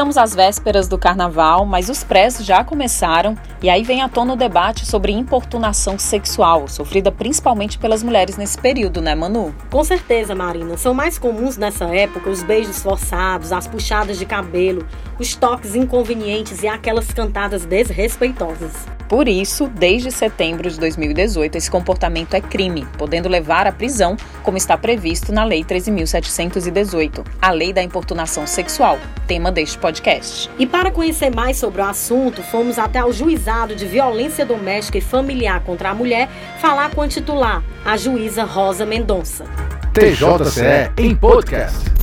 Estamos às vésperas do carnaval, mas os prés já começaram e aí vem à tona o debate sobre importunação sexual, sofrida principalmente pelas mulheres nesse período, né, Manu? Com certeza, Marina. São mais comuns nessa época os beijos forçados, as puxadas de cabelo, os toques inconvenientes e aquelas cantadas desrespeitosas. Por isso, desde setembro de 2018, esse comportamento é crime, podendo levar à prisão, como está previsto na Lei 13.718, a Lei da Importunação Sexual, tema deste podcast. E para conhecer mais sobre o assunto, fomos até o Juizado de Violência Doméstica e Familiar contra a Mulher falar com a titular, a juíza Rosa Mendonça. TJCE em podcast.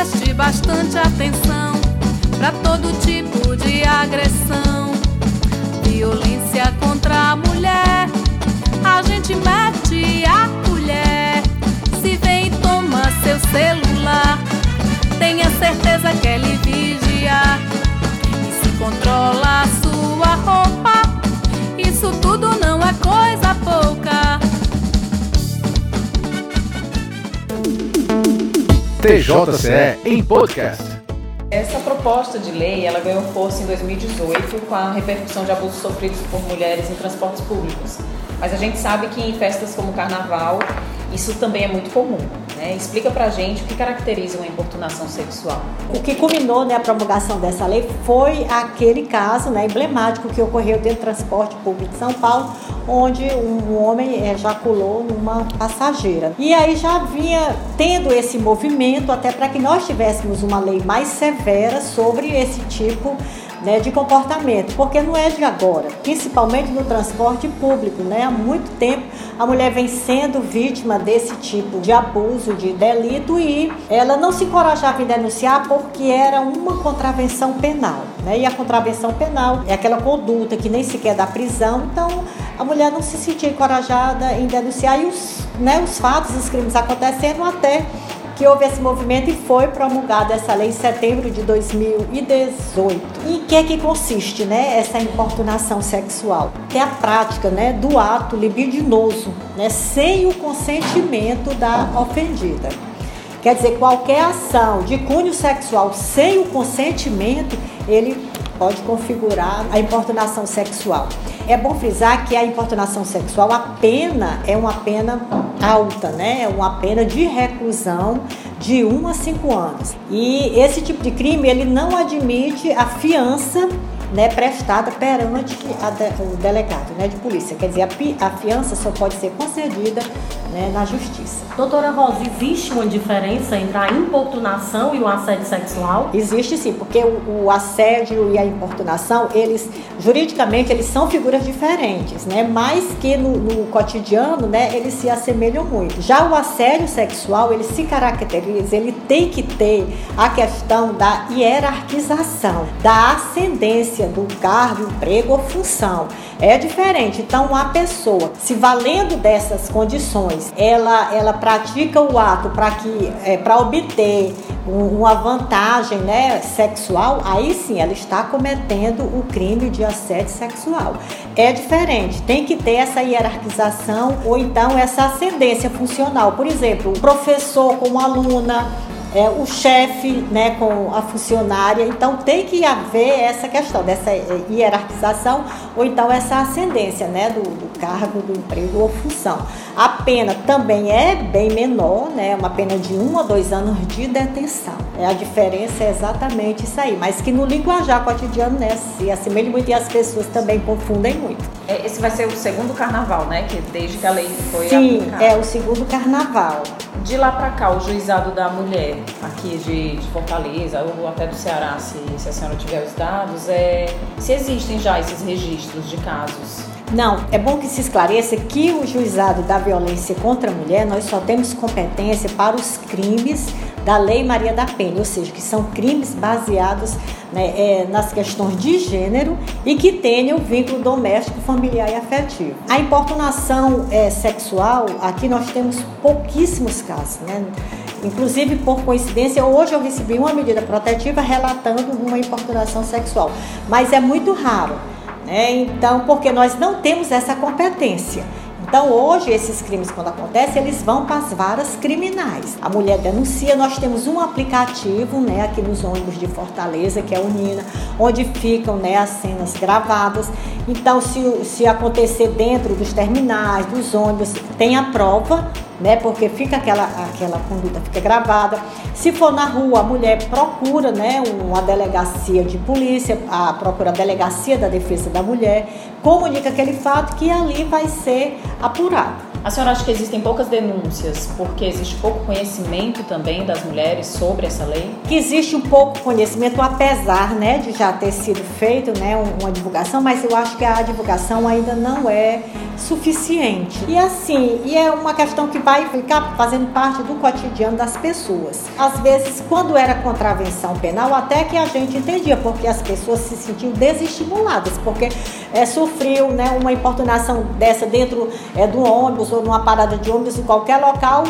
Preste bastante atenção pra todo tipo de agressão. Violência contra a mulher, a gente mete a colher. Se vem e toma seu celular tenha certeza que ele vigia e se controla a sua roupa. Isso tudo não é TJCE em podcast. Essa proposta de lei ela ganhou força em 2018 com a repercussão de abusos sofridos por mulheres em transportes públicos. Mas a gente sabe que em festas como carnaval isso também é muito comum. Né? Explica pra gente o que caracteriza uma importunação sexual. O que culminou né, a promulgação dessa lei foi aquele caso né, emblemático que ocorreu dentro do transporte público de São Paulo, onde um homem ejaculou numa passageira. E aí já vinha tendo esse movimento até para que nós tivéssemos uma lei mais severa sobre esse tipo né, de comportamento, porque não é de agora, principalmente no transporte público, né? Há muito tempo a mulher vem sendo vítima desse tipo de abuso, de delito e ela não se encorajava em denunciar porque era uma contravenção penal, né? E a contravenção penal é aquela conduta que nem sequer dá prisão, então a mulher não se sentia encorajada em denunciar e os, né, os fatos, os crimes acontecendo até que houve esse movimento e foi promulgada essa lei em setembro de 2018. E em que é que consiste, né, essa importunação sexual? É a prática, né, do ato libidinoso, né, sem o consentimento da ofendida. Quer dizer, qualquer ação de cunho sexual sem o consentimento, ele pode configurar a importunação sexual. É bom frisar que a importunação sexual, a pena é uma pena alta, né? É uma pena de reclusão de 1 a 5 anos. E esse tipo de crime, ele não admite a fiança né, prestada perante de, o delegado né, de polícia. Quer dizer, a, a fiança só pode ser concedida né, na justiça. Doutora Rosa, existe uma diferença entre a importunação e o assédio sexual? Existe sim, porque o, o assédio e a importunação, eles, juridicamente, eles são figuras diferentes, né? Mas que no, no cotidiano, né, eles se assemelham muito. Já o assédio sexual, ele se caracteriza, ele tem que ter a questão da hierarquização, da ascendência do cargo, emprego ou função. É diferente. Então, a pessoa, se valendo dessas condições, ela, ela pratica o ato para que é, para obter uma vantagem né, sexual, aí sim ela está cometendo o crime de assédio sexual. É diferente, tem que ter essa hierarquização ou então essa ascendência funcional. Por exemplo, o professor com uma aluna, é, o chefe né, com a funcionária. Então tem que haver essa questão dessa é, hierarquização ou então essa ascendência né, do, do cargo, do emprego ou função. A pena também é bem menor, né, uma pena de um a dois anos de detenção. É, a diferença é exatamente isso aí, mas que no linguajar cotidiano né, se assemelha muito e as pessoas também confundem muito. É, esse vai ser o segundo carnaval, né? Que desde que a lei foi Sim, aplicada. é o segundo carnaval. De lá para cá, o juizado da mulher aqui de, de, Fortaleza ou até do Ceará, se, se a senhora tiver os dados, é, se existem já esses registros de casos. Não, é bom que se esclareça que o juizado da violência contra a mulher, nós só temos competência para os crimes da Lei Maria da Penha, ou seja, que são crimes baseados né, é, nas questões de gênero e que tenham vínculo doméstico, familiar e afetivo. A importunação é, sexual, aqui nós temos pouquíssimos casos, né? Inclusive, por coincidência, hoje eu recebi uma medida protetiva relatando uma importunação sexual, mas é muito raro. Né? Então, porque nós não temos essa competência. Então, hoje, esses crimes, quando acontecem, eles vão para as varas criminais. A mulher denuncia, nós temos um aplicativo, né, aqui nos ônibus de Fortaleza, que é o Nina, onde ficam, né, as cenas gravadas. Então, se, se acontecer dentro dos terminais, dos ônibus, tem a prova, né? Porque fica aquela, aquela conduta fica gravada. Se for na rua, a mulher procura, né, uma delegacia de polícia, a procura a delegacia da defesa da mulher, comunica aquele fato que ali vai ser apurado. A senhora acha que existem poucas denúncias porque existe pouco conhecimento também das mulheres sobre essa lei? Que existe um pouco conhecimento, apesar né, de já ter sido feito né, uma divulgação, mas eu acho que a divulgação ainda não é suficiente. E assim, e é uma questão que vai ficar fazendo parte do cotidiano das pessoas. Às vezes, quando era contravenção penal, até que a gente entendia, porque as pessoas se sentiam desestimuladas, porque é, sofriam né, uma importunação dessa dentro é, do ônibus numa parada de ônibus em qualquer local,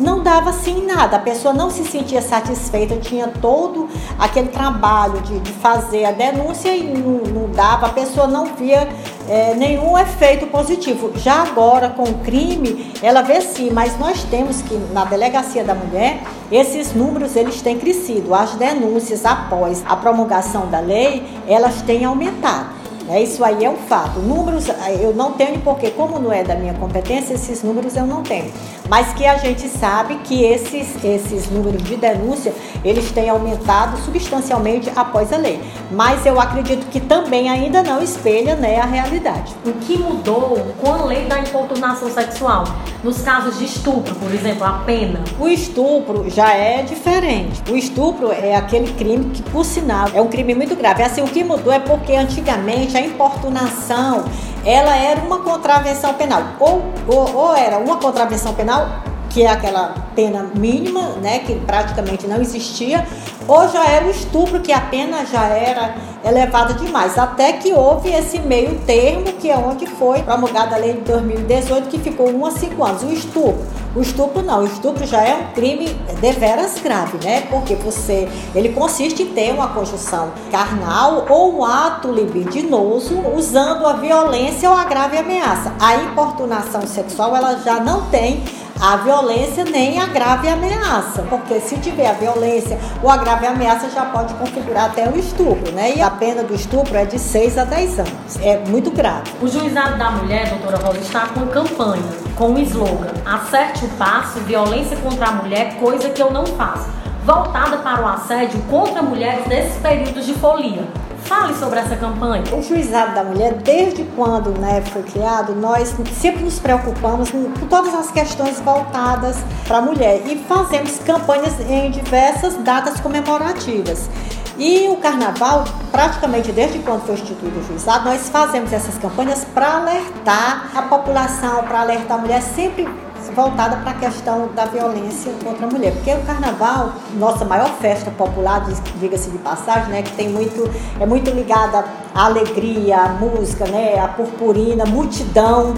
não dava assim nada, a pessoa não se sentia satisfeita, tinha todo aquele trabalho de, de fazer a denúncia e não, não, dava, a pessoa não via é, nenhum efeito positivo. Já agora, com o crime, ela vê sim, mas nós temos que, na delegacia da mulher, esses números eles têm crescido. As denúncias após a promulgação da lei, elas têm aumentado. É, isso aí é um fato. Números eu não tenho, porque como não é da minha competência, esses números eu não tenho. Mas que a gente sabe que esses, esses números de denúncia, eles têm aumentado substancialmente após a lei. Mas eu acredito que também ainda não espelha né, a realidade. O que mudou com a lei da importunação sexual? Nos casos de estupro, por exemplo, a pena? O estupro já é diferente. O estupro é aquele crime que, por sinal, é um crime muito grave. Assim, o que mudou é porque antigamente a importunação ela era uma contravenção penal. Ou, ou, ou era uma contravenção penal, que é aquela pena mínima, né, que praticamente não existia, ou já era o estupro, que a pena já era elevada demais. Até que houve esse meio termo, que é onde foi promulgada a lei de 2018, que ficou 1 a 5 anos. O estupro. O estupro não, o estupro já é um crime deveras grave, né? Porque você, ele consiste em ter uma conjunção carnal ou um ato libidinoso usando a violência ou a grave ameaça. A importunação sexual, ela já não tem a violência nem a grave ameaça, porque se tiver a violência ou a grave ameaça já pode configurar até o estupro, né? E a pena do estupro é de 6 a 10 anos. É muito grave. O juizado da mulher, doutora Rosa, está com campanha, com o slogan Acerte o passo, violência contra a mulher, coisa que eu não faço. Voltada para o assédio contra mulheres nesses períodos de folia. Fale sobre essa campanha. O Juizado da Mulher, desde quando né, foi criado, nós sempre nos preocupamos com todas as questões voltadas para a mulher e fazemos campanhas em diversas datas comemorativas. E o carnaval, praticamente desde quando foi instituído o juizado, nós fazemos essas campanhas para alertar a população, para alertar a mulher sempre voltada para a questão da violência contra a mulher. Porque o carnaval, nossa maior festa popular, diga-se de passagem, né, que tem muito, é muito ligada à alegria, à música, né, à purpurina, multidão,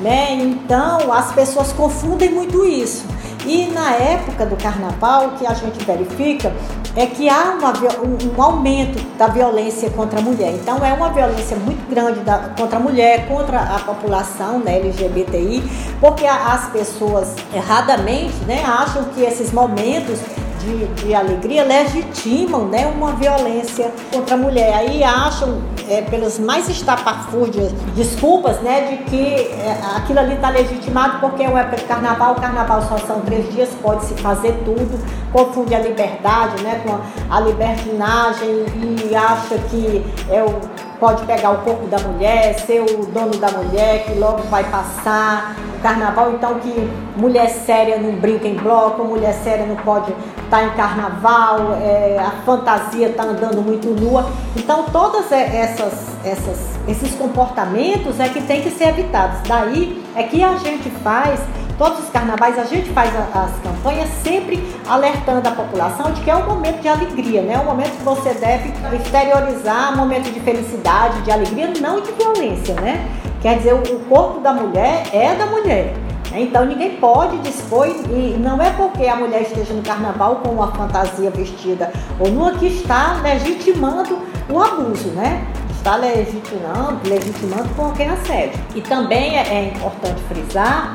né? Então as pessoas confundem muito isso. E na época do carnaval, o que a gente verifica é que há uma, um, um, aumento da violência contra a mulher. Então, é uma violência muito grande da, contra a mulher, contra a população né, LGBTI, porque as pessoas erradamente né, acham que esses momentos de, de alegria legitimam né, uma violência contra a mulher. Aí acham, é, pelas mais estapafúrdias desculpas, né, de que é, aquilo ali está legitimado porque é uma época de carnaval, carnaval só são três dias, pode-se fazer tudo, confunde a liberdade né, com a libertinagem e acha que é o pode pegar o corpo da mulher, ser o dono da mulher, que logo vai passar o carnaval, então que mulher séria não brinca em bloco, mulher séria não pode estar tá em carnaval, é, a fantasia está andando muito nua. Então todas essas, essas, esses comportamentos é que tem que ser evitados. Daí é que a gente faz todos os carnavais a gente faz as campanhas sempre alertando a população de que é um momento de alegria, né? É um momento que você deve exteriorizar, um momento de felicidade, de alegria, não de violência, né? Quer dizer, o corpo da mulher é da mulher. Né? Então ninguém pode dispor, e não é porque a mulher esteja no carnaval com uma fantasia vestida ou nua que está legitimando o abuso, né? Está legitimando, legitimando qualquer assédio. E também é, é importante frisar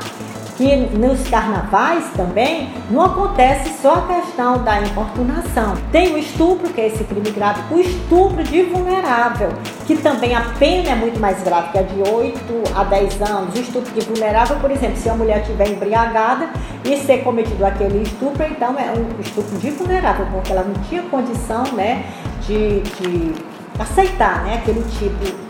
que nos carnavais também não acontece só a questão da importunação. Tem o estupro, que é esse crime grave, o estupro de vulnerável, que também a pena é muito mais grave, que é de 8 a 10 anos. O estupro de vulnerável, por exemplo, se a mulher estiver embriagada e ser cometido aquele estupro, então é um estupro de vulnerável, porque ela não tinha condição né, de, de aceitar né, aquele tipo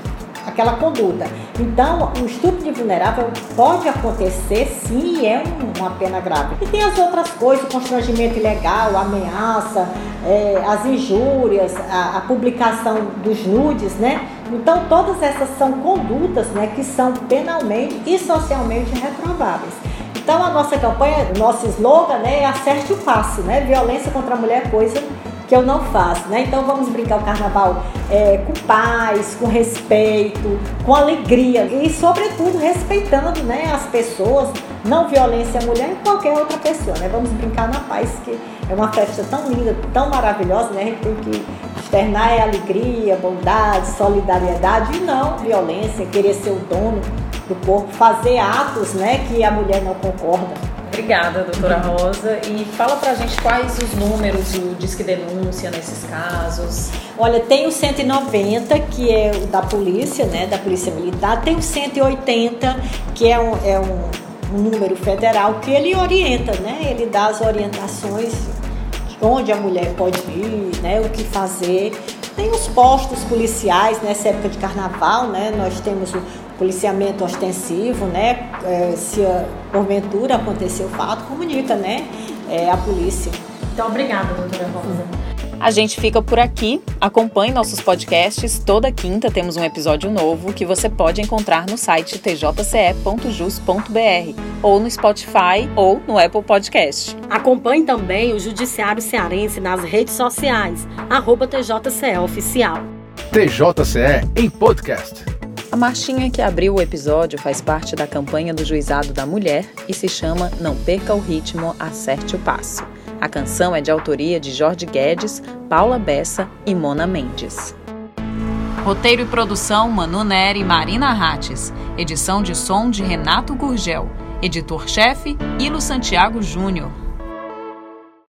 aquela conduta. Então, o estupro de vulnerável pode acontecer sim é uma pena grave. E tem as outras coisas, o constrangimento ilegal, a ameaça, é, as injúrias, a, a, publicação dos nudes, né? Então, todas essas são condutas né, que são penalmente e socialmente reprováveis. Então, a nossa campanha, nosso slogan né, é acerte o passo, né? Violência contra a mulher é coisa que eu não faço, né? Então vamos brincar o carnaval é, com paz, com respeito, com alegria e, sobretudo, respeitando né, as pessoas, não violência à mulher e qualquer outra pessoa, né? Vamos brincar na paz, que é uma festa tão linda, tão maravilhosa, né? A gente tem que externar é alegria, bondade, solidariedade e não violência, querer ser o dono do corpo, fazer atos né, que a mulher não concorda. Obrigada, doutora Rosa. E fala pra gente quais os números do Disque Denúncia nesses casos. Olha, tem o 190, que é o da polícia, né, da polícia militar. Tem o 180, que é um, é um, número federal, que ele orienta, né, ele dá as orientações de onde a mulher pode ir, né, o que fazer. Tem os postos policiais nessa época de carnaval, né? Nós temos o policiamento ostensivo, né? É, se porventura acontecer o fato, comunica, né? É, a polícia. Então, obrigada, doutora Rosa. A gente fica por aqui. Acompanhe nossos podcasts. Toda quinta temos um episódio novo que você pode encontrar no site tjce.jus.br ou no Spotify ou no Apple Podcast. Acompanhe também o Judiciário Cearense nas redes sociais, arroba TJCE Oficial. TJCE em podcast. A marchinha que abriu o episódio faz parte da campanha do Juizado da Mulher e se chama Não Perca o Ritmo, Acerte o Passo. A canção é de autoria de Jorge Guedes, Paula Bessa e Mona Mendes. Roteiro e produção Manu Neri e Marina Rates. Edição de som de Renato Gurgel. Editor-chefe Ilo Santiago Júnior.